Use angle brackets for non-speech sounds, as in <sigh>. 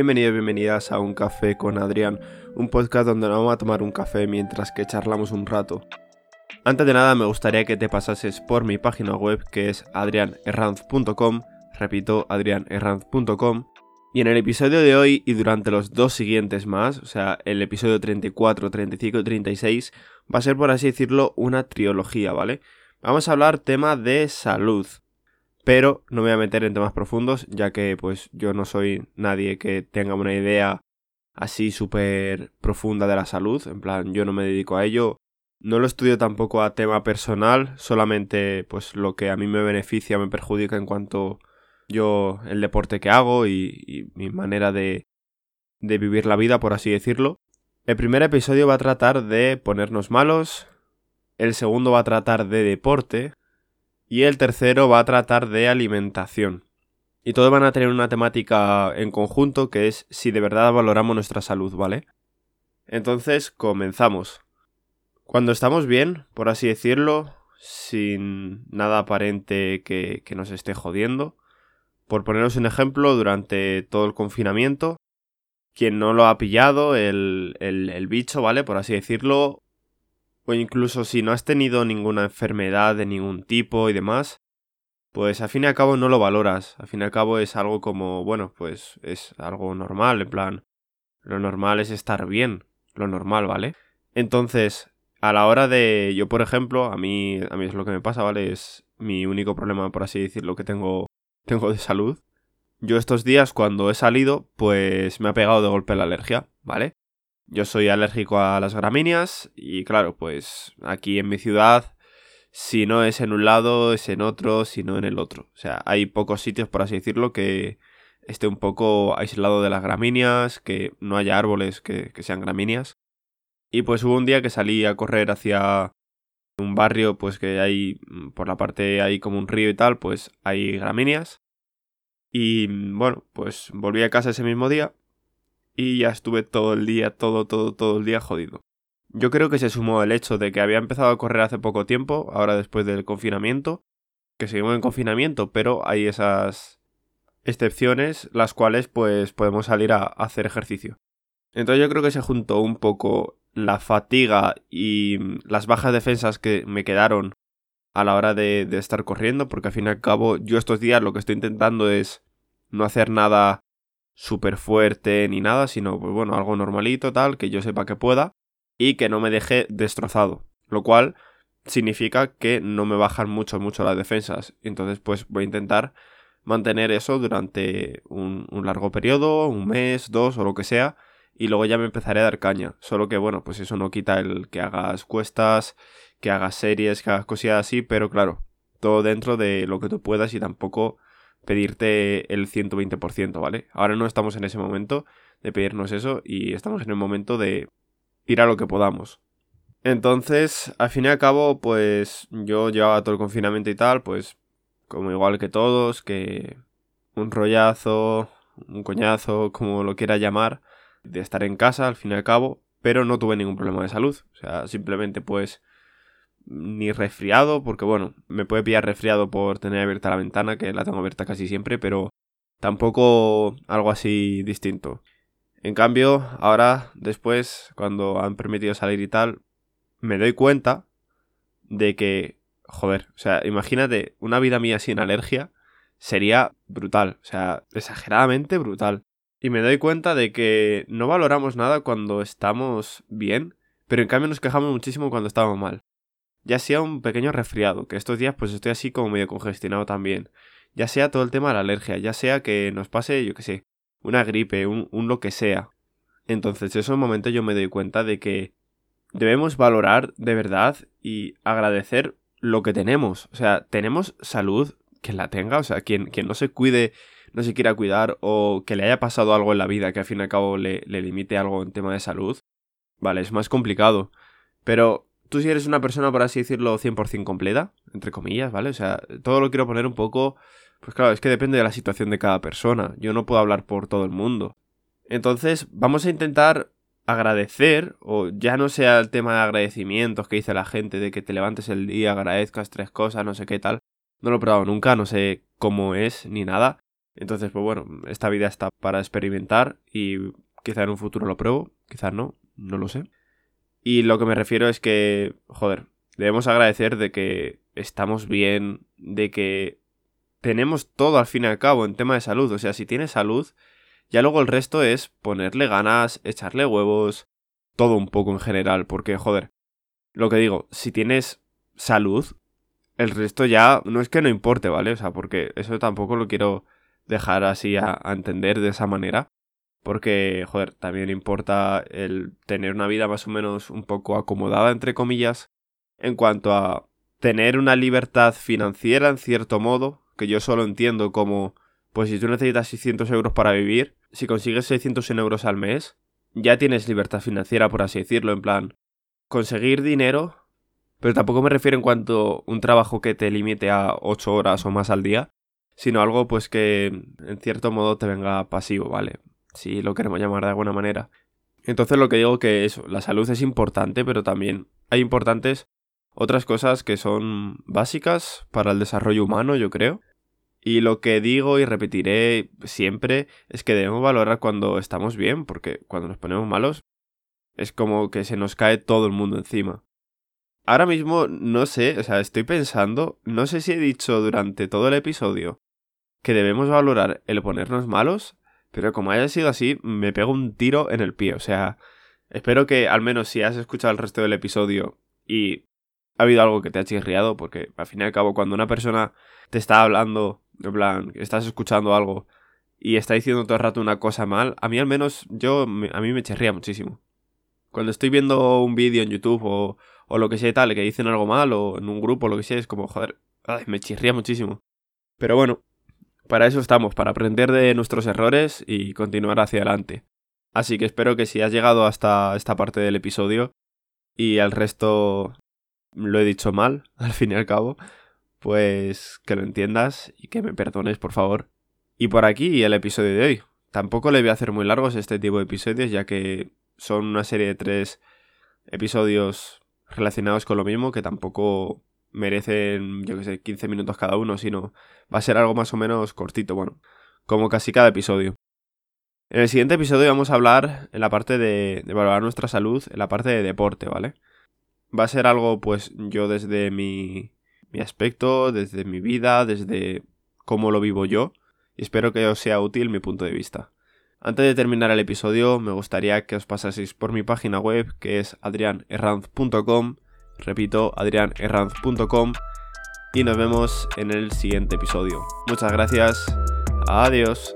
Bienvenidos, bienvenidas a Un Café con Adrián, un podcast donde nos vamos a tomar un café mientras que charlamos un rato. Antes de nada me gustaría que te pasases por mi página web que es adrianerranz.com, repito, adrianerranz.com, y en el episodio de hoy y durante los dos siguientes más, o sea, el episodio 34, 35 y 36, va a ser por así decirlo una trilogía, ¿vale? Vamos a hablar tema de salud, pero no me voy a meter en temas profundos, ya que pues yo no soy nadie que tenga una idea así súper profunda de la salud, en plan, yo no me dedico a ello, no lo estudio tampoco a tema personal, solamente pues lo que a mí me beneficia, me perjudica en cuanto yo el deporte que hago y, mi manera de, de vivir la vida, por así decirlo. El primer episodio va a tratar de ponernos malos, el segundo va a tratar de deporte y el tercero va a tratar de alimentación. Y todos van a tener una temática en conjunto que es si de verdad valoramos nuestra salud, ¿vale? Entonces, comenzamos. Cuando estamos bien, por así decirlo, sin nada aparente que, nos esté jodiendo, por poneros un ejemplo, durante todo el confinamiento, quien no lo ha pillado, el, el, bicho, ¿vale? Por así decirlo, o incluso si no has tenido ninguna enfermedad de ningún tipo y demás, pues al fin y al cabo no lo valoras. Al fin y al cabo es algo como, bueno, pues es algo normal, en plan, lo normal es estar bien, lo normal, ¿vale? Entonces, a la hora de yo por ejemplo a mí a mí es lo que me pasa vale es mi único problema por así decirlo que tengo <laughs> tengo de salud yo estos días cuando he salido pues me ha pegado de golpe la alergia vale yo soy alérgico a las gramíneas y claro pues aquí en mi ciudad si no es en un lado es en otro si no en el otro o sea hay pocos sitios por así decirlo que esté un poco aislado de las gramíneas que no haya árboles que, que sean gramíneas y pues hubo un día que salí a correr hacia un barrio, pues que hay, mm, por la parte hay como un río y tal, pues hay gramíneas. Y mm, bueno, pues volví a casa ese mismo día y ya estuve todo el día, todo, todo, todo el día jodido. Yo creo que se sumó el hecho de que había empezado a correr hace poco tiempo, ahora después del confinamiento, que seguimos en confinamiento, pero hay esas excepciones las cuales pues podemos salir a hacer ejercicio. Entonces yo creo que se juntó un poco la fatiga y las bajas defensas que me quedaron a la hora de, estar corriendo, porque al fin y al cabo yo estos días lo que estoy intentando es no hacer nada súper fuerte ni nada, sino pues bueno, algo normalito, tal, que yo sepa que pueda y que no me deje destrozado, lo cual significa que no me bajan mucho, mucho las defensas. Entonces pues voy a intentar mantener eso durante un largo periodo, un mes, dos o lo que sea, y luego ya me empezaré a dar caña. Solo que bueno, pues eso no quita el que hagas cuestas, que hagas series, que hagas cosillas así, pero claro, todo dentro de lo que tú puedas y tampoco pedirte el 120%, ¿vale? Ahora no estamos en ese momento de pedirnos eso y estamos en el momento de ir a lo que podamos. Entonces, al fin y al cabo, pues yo llevaba todo el confinamiento y tal, pues como igual que todos, que un rollazo, un coñazo, como lo quiera llamar, de estar en casa al fin y al cabo, pero no tuve ningún problema de salud. O sea, simplemente pues ni resfriado, porque bueno, me puede pillar resfriado por tener abierta la ventana, que la tengo abierta casi siempre, pero tampoco algo así distinto. En cambio, ahora, después, cuando han permitido salir y tal, me doy cuenta de que, joder, o sea, imagínate, una vida mía sin alergia sería brutal, o sea, exageradamente brutal. Y me doy cuenta de que no valoramos nada cuando estamos bien, pero en cambio nos quejamos muchísimo cuando estamos mal. Ya sea un pequeño resfriado, que estos días pues estoy así como medio congestionado también. Ya sea todo el tema de la alergia, ya sea que nos pase, yo qué sé, una gripe, un, un lo que sea. Entonces, en esos momentos yo me doy cuenta de que debemos valorar de verdad y agradecer lo que tenemos. O sea, tenemos salud, que la tenga, o sea, quien, quien no se cuide no se quiera cuidar o que le haya pasado algo en la vida que al fin y al cabo le limite algo en tema de salud, vale, es más complicado. Pero tú si eres una persona, por así decirlo, 100% completa, entre comillas, ¿vale? O sea, todo lo quiero poner un poco... Pues claro, es que depende de la situación de cada persona. Yo no puedo hablar por todo el mundo. Entonces, vamos a intentar agradecer, o ya no sea el tema de agradecimientos que dice la gente, de que te levantes el día, agradezcas tres cosas, no sé qué tal. No lo he probado nunca, no sé cómo es ni nada Entonces, pues bueno, esta vida está para experimentar y quizá en un futuro lo pruebo, quizás no, no lo sé. Y lo que me refiero es que, joder, debemos agradecer de que estamos bien, de que tenemos todo al fin y al cabo en tema de salud. O sea, si tienes salud, ya luego el resto es ponerle ganas, echarle huevos, todo un poco en general, porque, joder, lo que digo, si tienes salud, el resto ya no es que no importe, ¿vale? O sea, porque eso tampoco lo quiero dejar así a, entender de esa manera. Porque, joder, también importa el tener una vida más o menos un poco acomodada, entre comillas, en cuanto a tener una libertad financiera, en cierto modo, que yo solo entiendo como, pues si tú necesitas 600 euros para vivir, si consigues 600 euros al mes, ya tienes libertad financiera, por así decirlo, en plan, conseguir dinero, pero tampoco me refiero en cuanto a un trabajo que te limite a 8 horas o más al día, sino algo pues que en cierto modo te venga pasivo, ¿vale? Si lo queremos llamar de alguna manera. Entonces lo que digo que la salud es importante, pero también hay importantes otras cosas que son básicas para el desarrollo humano, yo creo. Y lo que digo y repetiré siempre es que debemos valorar cuando estamos bien, porque cuando nos ponemos malos es como que se nos cae todo el mundo encima. Ahora mismo no sé, o sea, estoy pensando, no sé si he dicho durante todo el episodio que debemos valorar el ponernos malos, pero como haya sido así, me pego un tiro en el pie. O sea, espero que al menos si has escuchado el resto del episodio y ha habido algo que te ha chirriado, porque al fin y al cabo cuando una persona te está hablando, en plan, estás escuchando algo y está diciendo todo el rato una cosa mal, a mí al menos yo, a mí me chirría muchísimo. Cuando estoy viendo un vídeo en YouTube o, lo que sea y tal, que dicen algo mal o en un grupo o lo que sea, es como, joder, me chirría muchísimo. Pero bueno, para eso estamos, para aprender de nuestros errores y continuar hacia adelante. Así que espero que si has llegado hasta esta parte del episodio y al resto lo he dicho mal, <laughs> al fin y al cabo, pues que lo entiendas y que me perdones, por favor. Y por aquí el episodio de hoy. Tampoco le voy a hacer muy largos este tipo de episodios, ya que son una serie de tres episodios relacionados con lo mismo, que tampoco merecen, yo que sé, 15 minutos cada uno, sino va a ser algo más o menos cortito, bueno, como casi cada episodio. En el siguiente episodio vamos a hablar en la parte de, de valorar nuestra salud, en la parte de deporte, ¿vale? Va a ser algo, pues, yo desde mi, mi aspecto, desde mi vida, desde cómo lo vivo yo, y espero que os sea útil mi punto de vista. Antes de terminar el episodio, me gustaría que os pasaseis por mi página web, que es adrianerranz.com, repito, adrianerranz.com y nos vemos en el siguiente episodio. Muchas gracias, adiós.